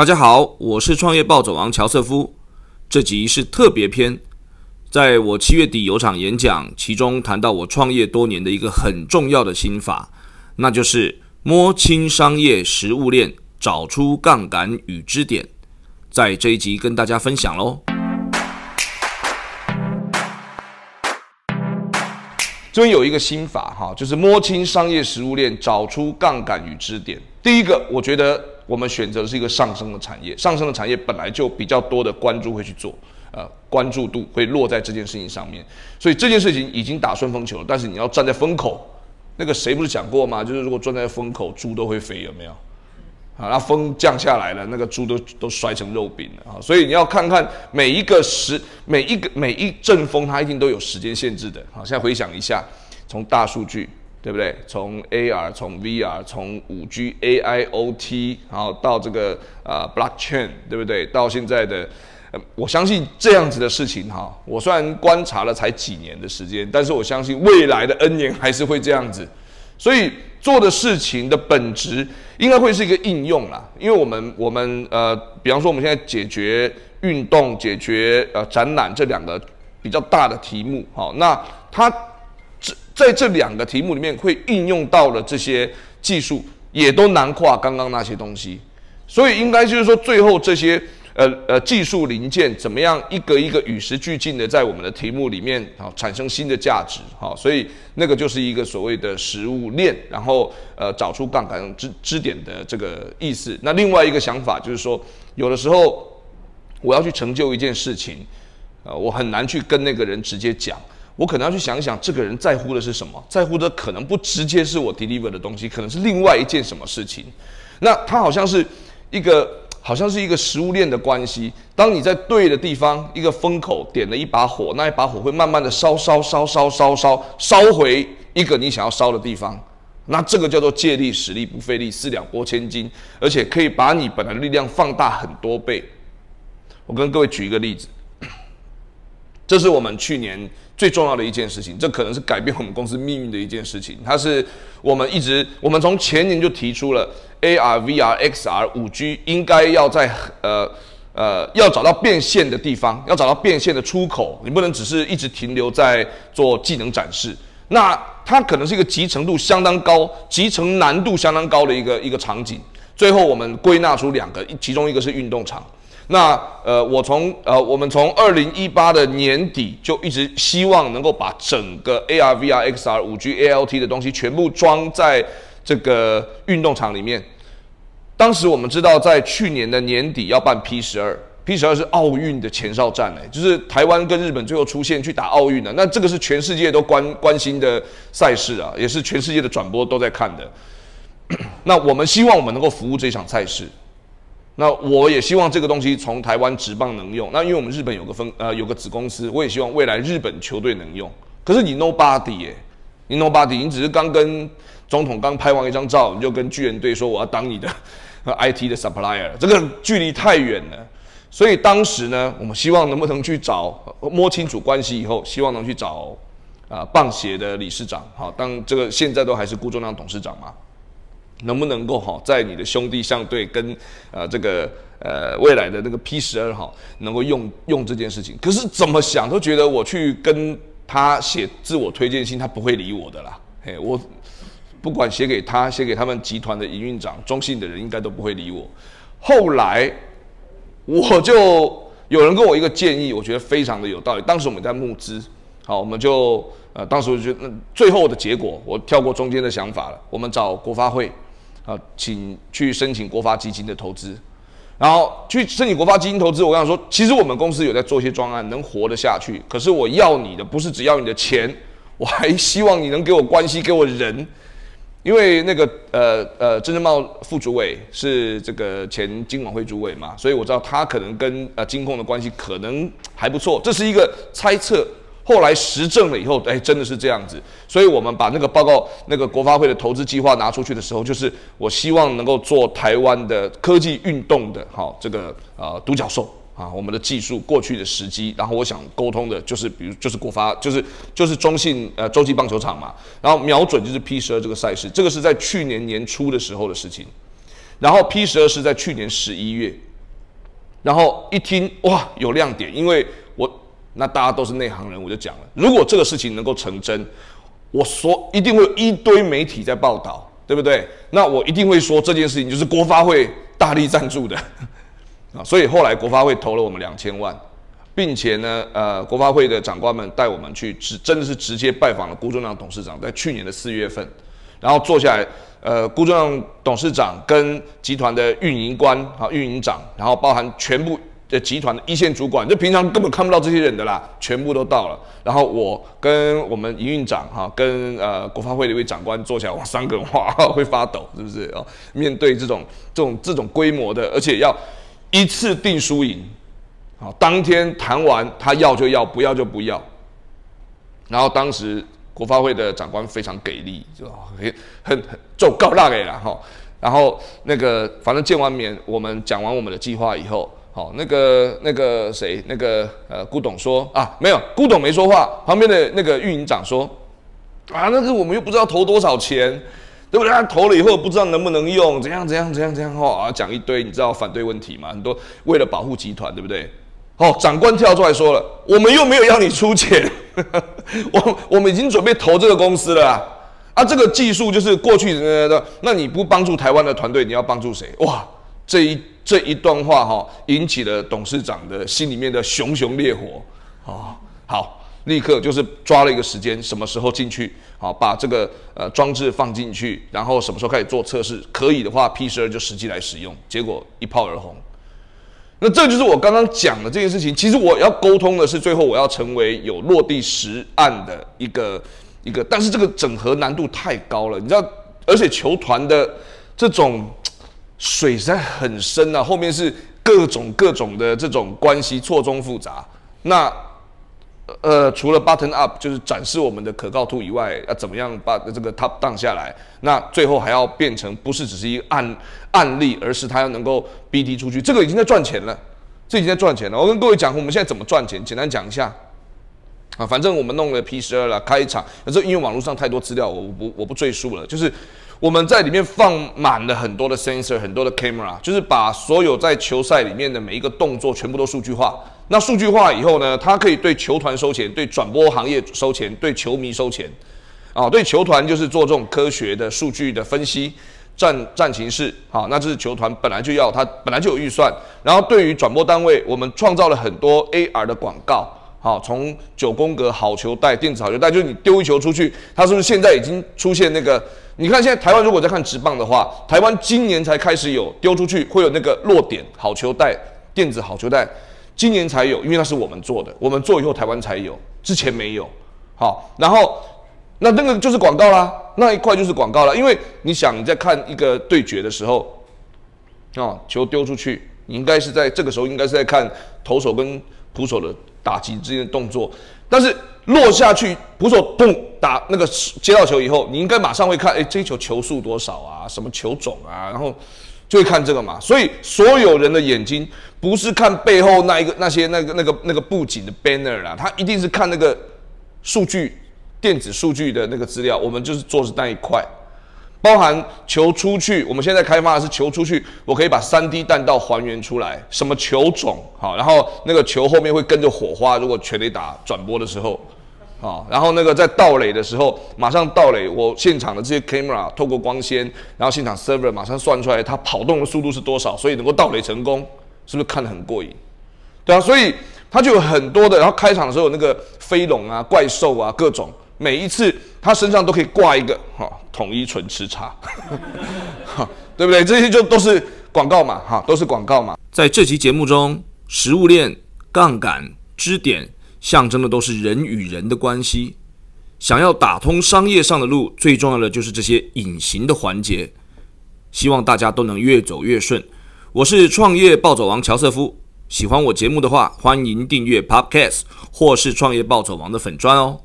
大家好，我是创业暴走王乔瑟夫。这集是特别篇，在我七月底有场演讲，其中谈到我创业多年的一个很重要的心法，那就是摸清商业食物链，找出杠杆与支点。在这一集跟大家分享喽。这边有一个心法哈，就是摸清商业食物链，找出杠杆与支点。第一个，我觉得我们选择的是一个上升的产业，上升的产业本来就比较多的关注会去做，呃，关注度会落在这件事情上面，所以这件事情已经打顺风球了。但是你要站在风口，那个谁不是讲过吗？就是如果站在风口，猪都会飞，有没有？啊，那风降下来了，那个猪都都摔成肉饼了啊！所以你要看看每一个时，每一个每一阵风，它一定都有时间限制的。好，现在回想一下，从大数据，对不对？从 AR，从 VR，从五 G、AIoT，然后到这个啊 Blockchain，对不对？到现在的，我相信这样子的事情哈，我虽然观察了才几年的时间，但是我相信未来的 N 年还是会这样子。所以做的事情的本质应该会是一个应用啦，因为我们我们呃，比方说我们现在解决运动、解决呃展览这两个比较大的题目，好，那它在这两个题目里面会应用到的这些技术，也都囊括刚刚那些东西，所以应该就是说最后这些。呃呃，技术零件怎么样一个一个与时俱进的在我们的题目里面啊产生新的价值，好，所以那个就是一个所谓的食物链，然后呃找出杠杆支支点的这个意思。那另外一个想法就是说，有的时候我要去成就一件事情，呃，我很难去跟那个人直接讲，我可能要去想一想这个人在乎的是什么，在乎的可能不直接是我 deliver 的东西，可能是另外一件什么事情。那他好像是一个。好像是一个食物链的关系。当你在对的地方，一个风口点了一把火，那一把火会慢慢的烧烧烧烧烧烧烧回一个你想要烧的地方。那这个叫做借力使力不费力，四两拨千斤，而且可以把你本来的力量放大很多倍。我跟各位举一个例子。这是我们去年最重要的一件事情，这可能是改变我们公司命运的一件事情。它是我们一直，我们从前年就提出了 AR、VR、XR、五 G 应该要在呃呃要找到变现的地方，要找到变现的出口。你不能只是一直停留在做技能展示，那它可能是一个集成度相当高、集成难度相当高的一个一个场景。最后我们归纳出两个，其中一个是运动场。那呃，我从呃，我们从二零一八的年底就一直希望能够把整个 AR、VR、XR、五 G、ALT 的东西全部装在这个运动场里面。当时我们知道，在去年的年底要办 P 十二，P 十二是奥运的前哨战，哎，就是台湾跟日本最后出现去打奥运的。那这个是全世界都关关心的赛事啊，也是全世界的转播都在看的。那我们希望我们能够服务这场赛事。那我也希望这个东西从台湾直棒能用。那因为我们日本有个分呃有个子公司，我也希望未来日本球队能用。可是你 nobody 哎，你 nobody，你只是刚跟总统刚拍完一张照，你就跟巨人队说我要当你的 IT 的 supplier，这个距离太远了。所以当时呢，我们希望能不能去找摸清楚关系以后，希望能去找啊棒协的理事长，好，当这个现在都还是顾仲亮董事长嘛。能不能够哈，在你的兄弟相对跟呃这个呃未来的那个 P 十二哈，能够用用这件事情？可是怎么想都觉得我去跟他写自我推荐信，他不会理我的啦。嘿，我不管写给他，写给他们集团的营运长、中信的人，应该都不会理我。后来我就有人跟我一个建议，我觉得非常的有道理。当时我们在募资，好，我们就呃当时我觉得最后的结果，我跳过中间的想法了，我们找国发会。啊，请去申请国发基金的投资，然后去申请国发基金投资。我跟他说，其实我们公司有在做一些专案，能活得下去。可是我要你的不是只要你的钱，我还希望你能给我关系，给我人。因为那个呃呃，郑正茂副主委是这个前金管会主委嘛，所以我知道他可能跟呃金控的关系可能还不错。这是一个猜测。后来实证了以后，哎，真的是这样子，所以我们把那个报告、那个国发会的投资计划拿出去的时候，就是我希望能够做台湾的科技运动的，好，这个呃独角兽啊，我们的技术过去的时机，然后我想沟通的就是，比如就是国发，就是就是中信呃洲际棒球场嘛，然后瞄准就是 P 十二这个赛事，这个是在去年年初的时候的事情，然后 P 十二是在去年十一月，然后一听哇有亮点，因为那大家都是内行人，我就讲了，如果这个事情能够成真，我说一定会有一堆媒体在报道，对不对？那我一定会说这件事情就是国发会大力赞助的 啊，所以后来国发会投了我们两千万，并且呢，呃，国发会的长官们带我们去直真的是直接拜访了辜忠亮董事长，在去年的四月份，然后坐下来。呃，辜忠亮董事长跟集团的运营官啊、运营长，然后包含全部的集团的一线主管，就平常根本看不到这些人的啦，全部都到了。然后我跟我们营运长哈，跟呃国发会的一位长官坐起来，哇，三个人哇会发抖，是不是哦？面对这种这种这种规模的，而且要一次定输赢，好，当天谈完他要就要，不要就不要。然后当时。国发会的长官非常给力，就很很很就高大给了哈。然后那个反正见完面，我们讲完我们的计划以后，好，那个那个谁，那个呃古董说啊，没有，古董没说话。旁边的那个运营长说啊，那个我们又不知道投多少钱，对不对？他投了以后不知道能不能用，怎样怎样怎样怎样哈，讲一堆，你知道反对问题嘛？很多为了保护集团，对不对？哦，长官跳出来说了，我们又没有要你出钱，我我们已经准备投这个公司了啊！啊，这个技术就是过去的，那你不帮助台湾的团队，你要帮助谁？哇，这一这一段话哈，引起了董事长的心里面的熊熊烈火啊！好，立刻就是抓了一个时间，什么时候进去？好，把这个呃装置放进去，然后什么时候开始做测试？可以的话，P 十二就实际来使用，结果一炮而红。那这就是我刚刚讲的这件事情。其实我要沟通的是，最后我要成为有落地实案的一个一个，但是这个整合难度太高了，你知道，而且球团的这种水实在很深啊，后面是各种各种的这种关系错综复杂。那呃，除了 button up 就是展示我们的可靠度以外，要怎么样把这个 top down 下来？那最后还要变成不是只是一个案案例，而是它要能够 BD 出去，这个已经在赚钱了，这已经在赚钱了。我跟各位讲，我们现在怎么赚钱？简单讲一下啊，反正我们弄了 P 十二了，开场，那这因为网络上太多资料，我不我不赘述了，就是。我们在里面放满了很多的 sensor，很多的 camera，就是把所有在球赛里面的每一个动作全部都数据化。那数据化以后呢，它可以对球团收钱，对转播行业收钱，对球迷收钱。啊，对球团就是做这种科学的数据的分析，战战情势。好，那这是球团本来就要，它本来就有预算。然后对于转播单位，我们创造了很多 AR 的广告。好，从九宫格好球带、电子好球带，就是你丢一球出去，它是不是现在已经出现那个？你看现在台湾如果在看直棒的话，台湾今年才开始有丢出去会有那个落点好球带、电子好球带，今年才有，因为那是我们做的，我们做以后台湾才有，之前没有。好，然后那那个就是广告啦，那一块就是广告啦，因为你想你在看一个对决的时候，哦，球丢出去，你应该是在这个时候应该是在看投手跟捕手的。打击之间的动作，但是落下去，捕手嘣打那个接到球以后，你应该马上会看，哎，这球球速多少啊？什么球种啊？然后就会看这个嘛。所以所有人的眼睛不是看背后那一个那些那个那个那个布景的 banner 啦，他一定是看那个数据电子数据的那个资料。我们就是做是那一块。包含球出去，我们现在开发的是球出去，我可以把三 D 弹道还原出来，什么球种好，然后那个球后面会跟着火花，如果全力打转播的时候，好，然后那个在倒垒的时候，马上倒垒，我现场的这些 camera 透过光纤，然后现场 server 马上算出来它跑动的速度是多少，所以能够倒垒成功，是不是看得很过瘾？对啊，所以它就有很多的，然后开场的时候那个飞龙啊、怪兽啊各种。每一次他身上都可以挂一个哈统一纯吃茶，哈对不对？这些就都是广告嘛，哈都是广告嘛。在这期节目中，食物链、杠杆、支点象征的都是人与人的关系。想要打通商业上的路，最重要的就是这些隐形的环节。希望大家都能越走越顺。我是创业暴走王乔瑟夫。喜欢我节目的话，欢迎订阅 Podcast 或是创业暴走王的粉砖哦。